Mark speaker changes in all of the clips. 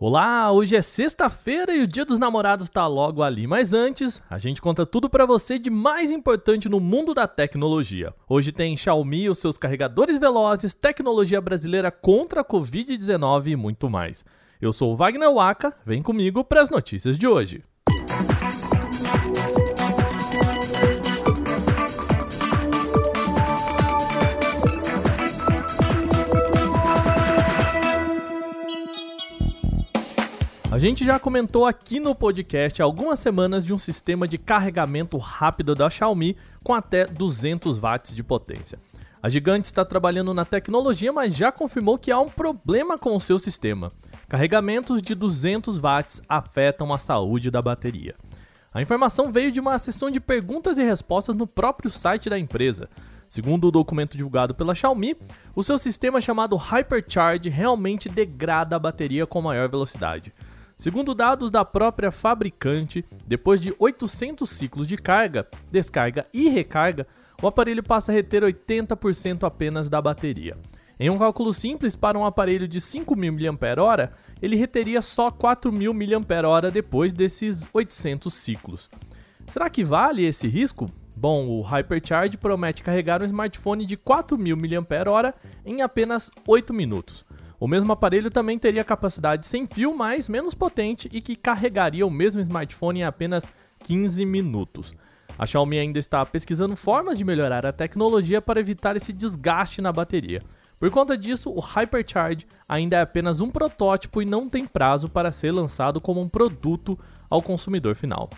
Speaker 1: Olá, hoje é sexta-feira e o Dia dos Namorados tá logo ali, mas antes, a gente conta tudo para você de mais importante no mundo da tecnologia. Hoje tem Xiaomi os seus carregadores velozes, tecnologia brasileira contra a Covid-19 e muito mais. Eu sou o Wagner Waka, vem comigo para as notícias de hoje. A gente já comentou aqui no podcast algumas semanas de um sistema de carregamento rápido da Xiaomi com até 200 watts de potência. A gigante está trabalhando na tecnologia, mas já confirmou que há um problema com o seu sistema. Carregamentos de 200 watts afetam a saúde da bateria. A informação veio de uma sessão de perguntas e respostas no próprio site da empresa. Segundo o documento divulgado pela Xiaomi, o seu sistema chamado Hypercharge realmente degrada a bateria com maior velocidade. Segundo dados da própria fabricante, depois de 800 ciclos de carga, descarga e recarga, o aparelho passa a reter 80% apenas da bateria. Em um cálculo simples, para um aparelho de 5.000 mAh, ele reteria só 4.000 mAh depois desses 800 ciclos. Será que vale esse risco? Bom, o Hypercharge promete carregar um smartphone de 4.000 mAh em apenas 8 minutos. O mesmo aparelho também teria capacidade sem fio, mas menos potente e que carregaria o mesmo smartphone em apenas 15 minutos. A Xiaomi ainda está pesquisando formas de melhorar a tecnologia para evitar esse desgaste na bateria. Por conta disso, o Hypercharge ainda é apenas um protótipo e não tem prazo para ser lançado como um produto ao consumidor final.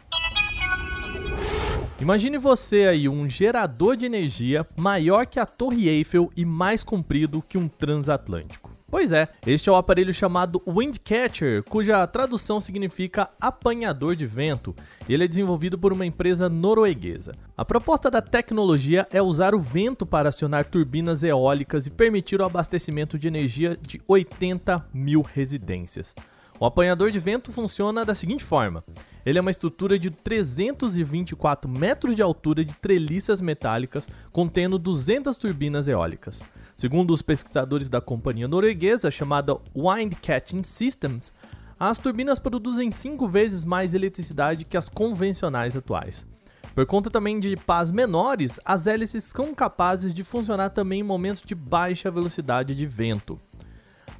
Speaker 1: Imagine você aí um gerador de energia maior que a Torre Eiffel e mais comprido que um transatlântico. Pois é, este é o aparelho chamado Windcatcher, cuja tradução significa apanhador de vento. Ele é desenvolvido por uma empresa norueguesa. A proposta da tecnologia é usar o vento para acionar turbinas eólicas e permitir o abastecimento de energia de 80 mil residências. O apanhador de vento funciona da seguinte forma: ele é uma estrutura de 324 metros de altura de treliças metálicas, contendo 200 turbinas eólicas. Segundo os pesquisadores da companhia norueguesa chamada Wind Catching Systems, as turbinas produzem cinco vezes mais eletricidade que as convencionais atuais. Por conta também de pás menores, as hélices são capazes de funcionar também em momentos de baixa velocidade de vento.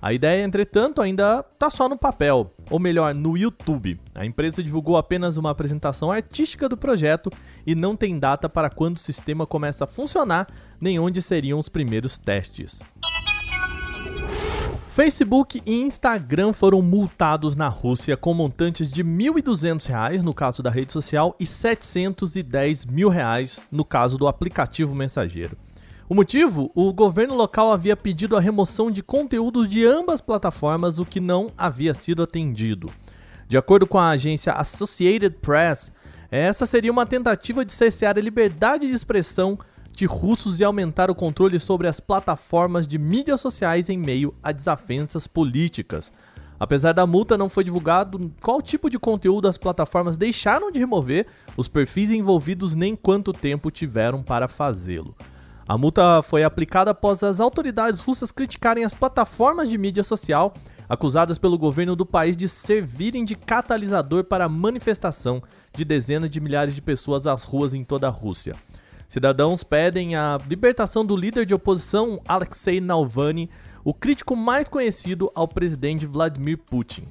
Speaker 1: A ideia, entretanto, ainda está só no papel, ou melhor, no YouTube. A empresa divulgou apenas uma apresentação artística do projeto e não tem data para quando o sistema começa a funcionar, nem onde seriam os primeiros testes. Facebook e Instagram foram multados na Rússia com montantes de R$ 1.200 no caso da rede social e 710 mil reais no caso do aplicativo mensageiro. O motivo? O governo local havia pedido a remoção de conteúdos de ambas plataformas, o que não havia sido atendido. De acordo com a agência Associated Press, essa seria uma tentativa de cercear a liberdade de expressão de russos e aumentar o controle sobre as plataformas de mídias sociais em meio a desavenças políticas. Apesar da multa, não foi divulgado qual tipo de conteúdo as plataformas deixaram de remover, os perfis envolvidos nem quanto tempo tiveram para fazê-lo. A multa foi aplicada após as autoridades russas criticarem as plataformas de mídia social, acusadas pelo governo do país de servirem de catalisador para a manifestação de dezenas de milhares de pessoas às ruas em toda a Rússia. Cidadãos pedem a libertação do líder de oposição Alexei Navalny, o crítico mais conhecido ao presidente Vladimir Putin.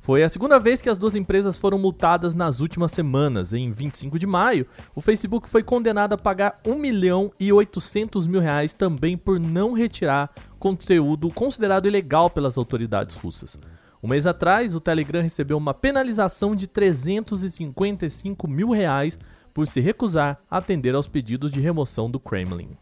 Speaker 1: Foi a segunda vez que as duas empresas foram multadas nas últimas semanas. Em 25 de maio, o Facebook foi condenado a pagar 1 milhão e 800 mil reais também por não retirar conteúdo considerado ilegal pelas autoridades russas. Um mês atrás, o Telegram recebeu uma penalização de 355 mil reais por se recusar a atender aos pedidos de remoção do Kremlin.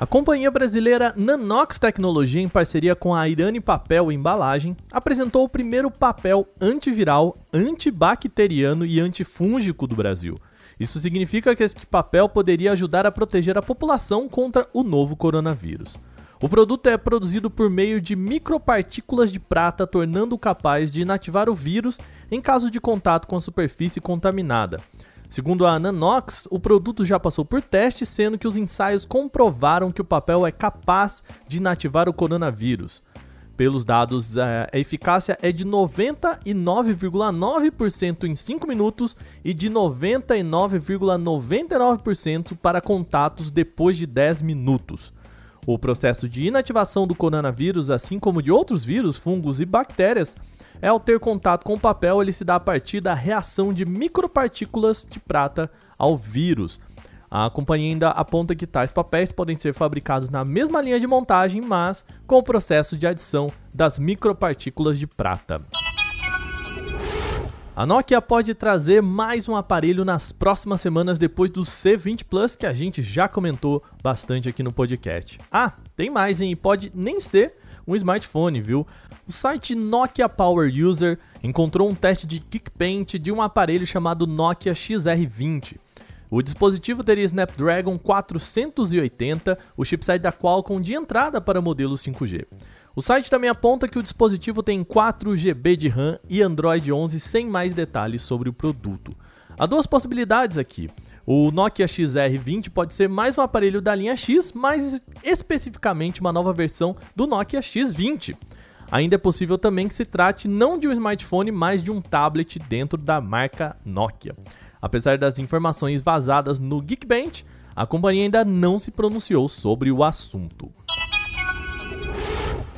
Speaker 1: A companhia brasileira Nanox Tecnologia, em parceria com a Irani Papel e Embalagem, apresentou o primeiro papel antiviral, antibacteriano e antifúngico do Brasil. Isso significa que este papel poderia ajudar a proteger a população contra o novo coronavírus. O produto é produzido por meio de micropartículas de prata, tornando-o capaz de inativar o vírus em caso de contato com a superfície contaminada. Segundo a Nanox, o produto já passou por teste, sendo que os ensaios comprovaram que o papel é capaz de inativar o coronavírus. Pelos dados, é, a eficácia é de 99,9% em 5 minutos e de 99,99% para contatos depois de 10 minutos. O processo de inativação do coronavírus, assim como de outros vírus, fungos e bactérias, é ao ter contato com o papel, ele se dá a partir da reação de micropartículas de prata ao vírus. A companhia ainda aponta que tais papéis podem ser fabricados na mesma linha de montagem, mas com o processo de adição das micropartículas de prata. A Nokia pode trazer mais um aparelho nas próximas semanas depois do C20 Plus que a gente já comentou bastante aqui no podcast. Ah, tem mais, hein? Pode nem ser um smartphone, viu? O site Nokia Power User encontrou um teste de Geekbench de um aparelho chamado Nokia XR20. O dispositivo teria Snapdragon 480, o chipset da Qualcomm de entrada para modelos 5G. O site também aponta que o dispositivo tem 4 GB de RAM e Android 11 sem mais detalhes sobre o produto. Há duas possibilidades aqui. O Nokia XR20 pode ser mais um aparelho da linha X, mais especificamente uma nova versão do Nokia X20. Ainda é possível também que se trate não de um smartphone, mas de um tablet dentro da marca Nokia. Apesar das informações vazadas no Geekbench, a companhia ainda não se pronunciou sobre o assunto.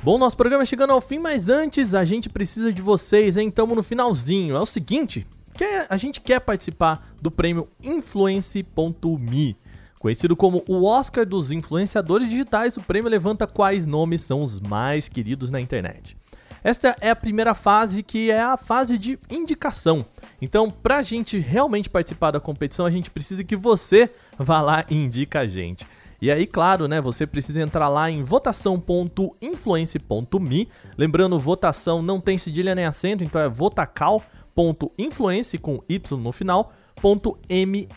Speaker 1: Bom, nosso programa é chegando ao fim, mas antes a gente precisa de vocês, hein? Estamos no finalzinho. É o seguinte, quer, a gente quer participar do prêmio Influence.me. Conhecido como o Oscar dos influenciadores digitais, o prêmio levanta quais nomes são os mais queridos na internet. Esta é a primeira fase, que é a fase de indicação. Então, para a gente realmente participar da competição, a gente precisa que você vá lá e indica a gente. E aí, claro, né, você precisa entrar lá em votação.influence.me. Lembrando, votação não tem cedilha nem acento, então é votacal.influence com y no final, .me.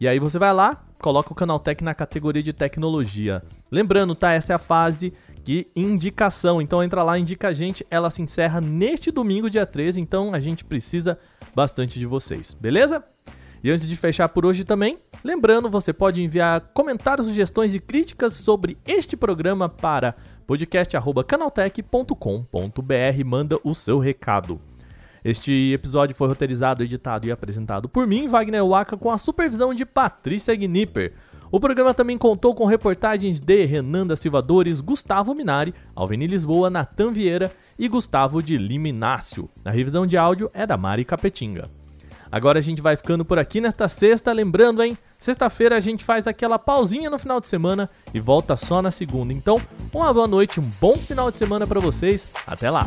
Speaker 1: E aí você vai lá, coloca o Canaltech na categoria de tecnologia. Lembrando, tá, essa é a fase que indicação. Então entra lá, indica a gente. Ela se encerra neste domingo, dia 13. Então a gente precisa bastante de vocês, beleza? E antes de fechar por hoje também, lembrando, você pode enviar comentários, sugestões e críticas sobre este programa para podcast@canaltech.com.br. Manda o seu recado. Este episódio foi roteirizado, editado e apresentado por mim, Wagner Waka, com a supervisão de Patrícia Gnipper. O programa também contou com reportagens de Renan da Silvadores, Gustavo Minari, Alveni Lisboa, Natan Vieira e Gustavo de Liminácio. A revisão de áudio é da Mari Capetinga. Agora a gente vai ficando por aqui nesta sexta, lembrando, hein? Sexta-feira a gente faz aquela pausinha no final de semana e volta só na segunda. Então, uma boa noite, um bom final de semana para vocês. Até lá.